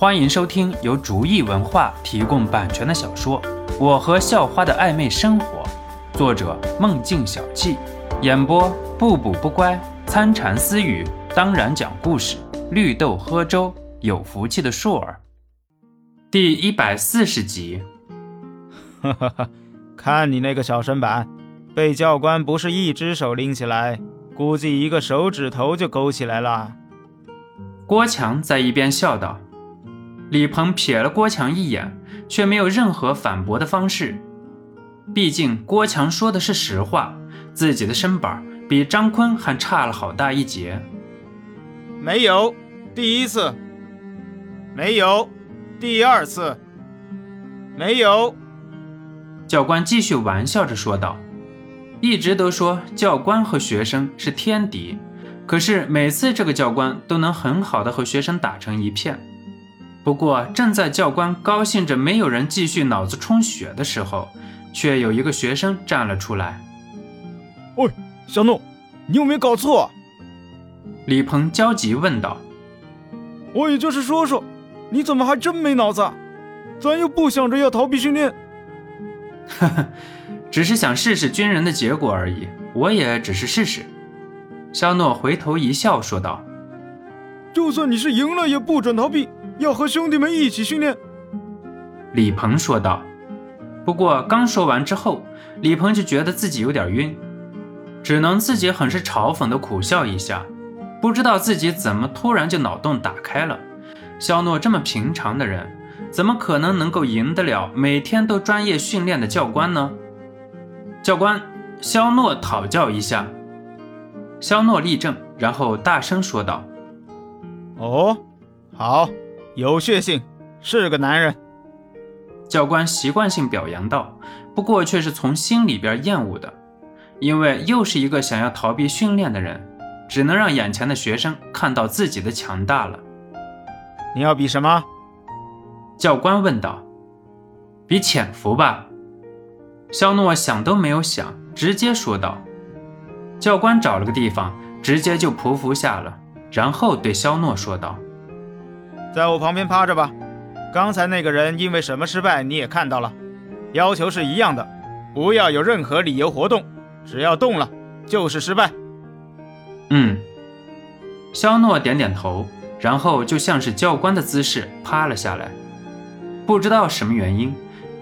欢迎收听由竹意文化提供版权的小说《我和校花的暧昧生活》，作者：梦境小憩，演播：不补不乖、参禅私语，当然讲故事，绿豆喝粥，有福气的硕儿。第一百四十集。哈哈哈，看你那个小身板，被教官不是一只手拎起来，估计一个手指头就勾起来了。郭强在一边笑道。李鹏瞥了郭强一眼，却没有任何反驳的方式。毕竟郭强说的是实话，自己的身板比张坤还差了好大一截。没有，第一次，没有，第二次，没有。教官继续玩笑着说道：“一直都说教官和学生是天敌，可是每次这个教官都能很好的和学生打成一片。”不过，正在教官高兴着没有人继续脑子充血的时候，却有一个学生站了出来。“喂，小诺，你有没有搞错？”李鹏焦急问道。“我也就是说说，你怎么还真没脑子？咱又不想着要逃避训练。”“呵呵，只是想试试军人的结果而已。我也只是试试。”肖诺回头一笑说道。“就算你是赢了，也不准逃避。”要和兄弟们一起训练，李鹏说道。不过刚说完之后，李鹏就觉得自己有点晕，只能自己很是嘲讽的苦笑一下，不知道自己怎么突然就脑洞打开了。肖诺这么平常的人，怎么可能能够赢得了每天都专业训练的教官呢？教官，肖诺讨教一下。肖诺立正，然后大声说道：“哦，好。”有血性，是个男人。教官习惯性表扬道，不过却是从心里边厌恶的，因为又是一个想要逃避训练的人，只能让眼前的学生看到自己的强大了。你要比什么？教官问道。比潜伏吧。肖诺想都没有想，直接说道。教官找了个地方，直接就匍匐下了，然后对肖诺说道。在我旁边趴着吧。刚才那个人因为什么失败，你也看到了。要求是一样的，不要有任何理由活动，只要动了就是失败。嗯，肖诺点点头，然后就像是教官的姿势趴了下来。不知道什么原因，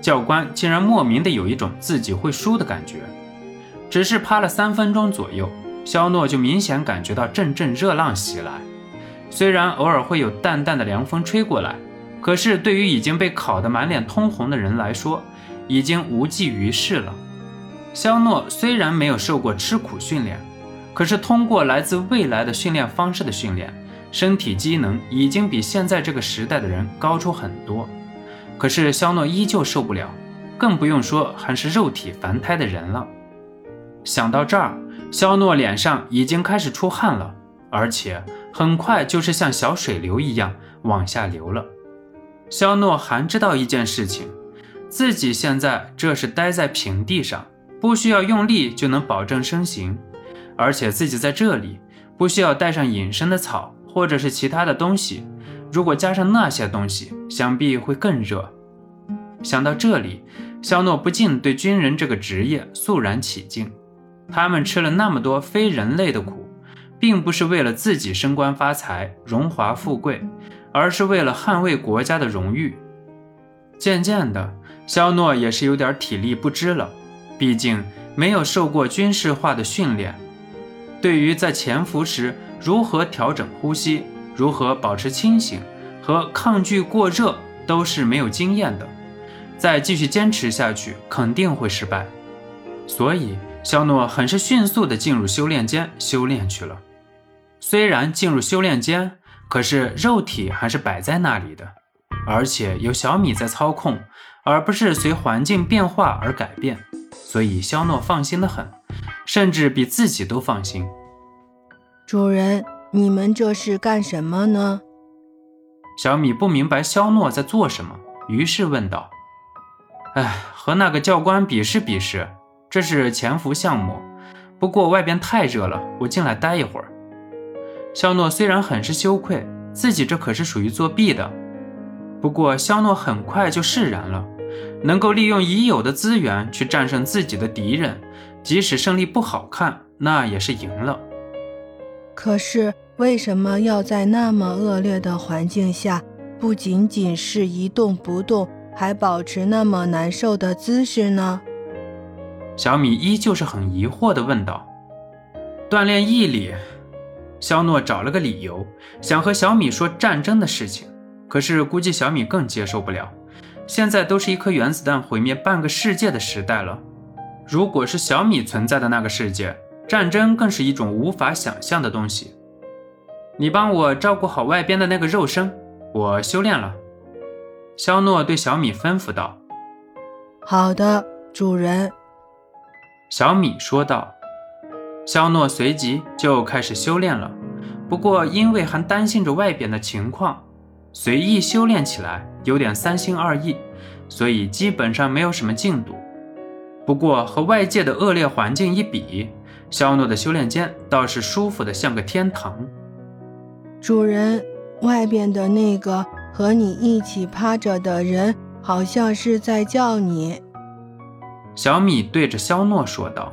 教官竟然莫名的有一种自己会输的感觉。只是趴了三分钟左右，肖诺就明显感觉到阵阵热浪袭来。虽然偶尔会有淡淡的凉风吹过来，可是对于已经被烤得满脸通红的人来说，已经无济于事了。肖诺虽然没有受过吃苦训练，可是通过来自未来的训练方式的训练，身体机能已经比现在这个时代的人高出很多。可是肖诺依旧受不了，更不用说还是肉体凡胎的人了。想到这儿，肖诺脸上已经开始出汗了，而且。很快就是像小水流一样往下流了。肖诺还知道一件事情，自己现在这是待在平地上，不需要用力就能保证身形，而且自己在这里不需要带上隐身的草或者是其他的东西。如果加上那些东西，想必会更热。想到这里，肖诺不禁对军人这个职业肃然起敬。他们吃了那么多非人类的苦。并不是为了自己升官发财、荣华富贵，而是为了捍卫国家的荣誉。渐渐的，肖诺也是有点体力不支了，毕竟没有受过军事化的训练，对于在潜伏时如何调整呼吸、如何保持清醒和抗拒过热都是没有经验的。再继续坚持下去，肯定会失败。所以，肖诺很是迅速地进入修炼间修炼去了。虽然进入修炼间，可是肉体还是摆在那里的，而且由小米在操控，而不是随环境变化而改变，所以肖诺放心的很，甚至比自己都放心。主人，你们这是干什么呢？小米不明白肖诺在做什么，于是问道：“哎，和那个教官比试比试，这是潜伏项目。不过外边太热了，我进来待一会儿。”肖诺虽然很是羞愧，自己这可是属于作弊的，不过肖诺很快就释然了，能够利用已有的资源去战胜自己的敌人，即使胜利不好看，那也是赢了。可是为什么要在那么恶劣的环境下，不仅仅是一动不动，还保持那么难受的姿势呢？小米依旧是很疑惑地问道：“锻炼毅力。”肖诺找了个理由，想和小米说战争的事情，可是估计小米更接受不了。现在都是一颗原子弹毁灭半个世界的时代了，如果是小米存在的那个世界，战争更是一种无法想象的东西。你帮我照顾好外边的那个肉身，我修炼了。”肖诺对小米吩咐道。“好的，主人。”小米说道。肖诺随即就开始修炼了，不过因为还担心着外边的情况，随意修炼起来有点三心二意，所以基本上没有什么进度。不过和外界的恶劣环境一比，肖诺的修炼间倒是舒服的像个天堂。主人，外边的那个和你一起趴着的人，好像是在叫你。小米对着肖诺说道。